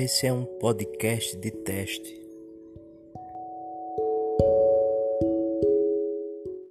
Esse é um podcast de teste.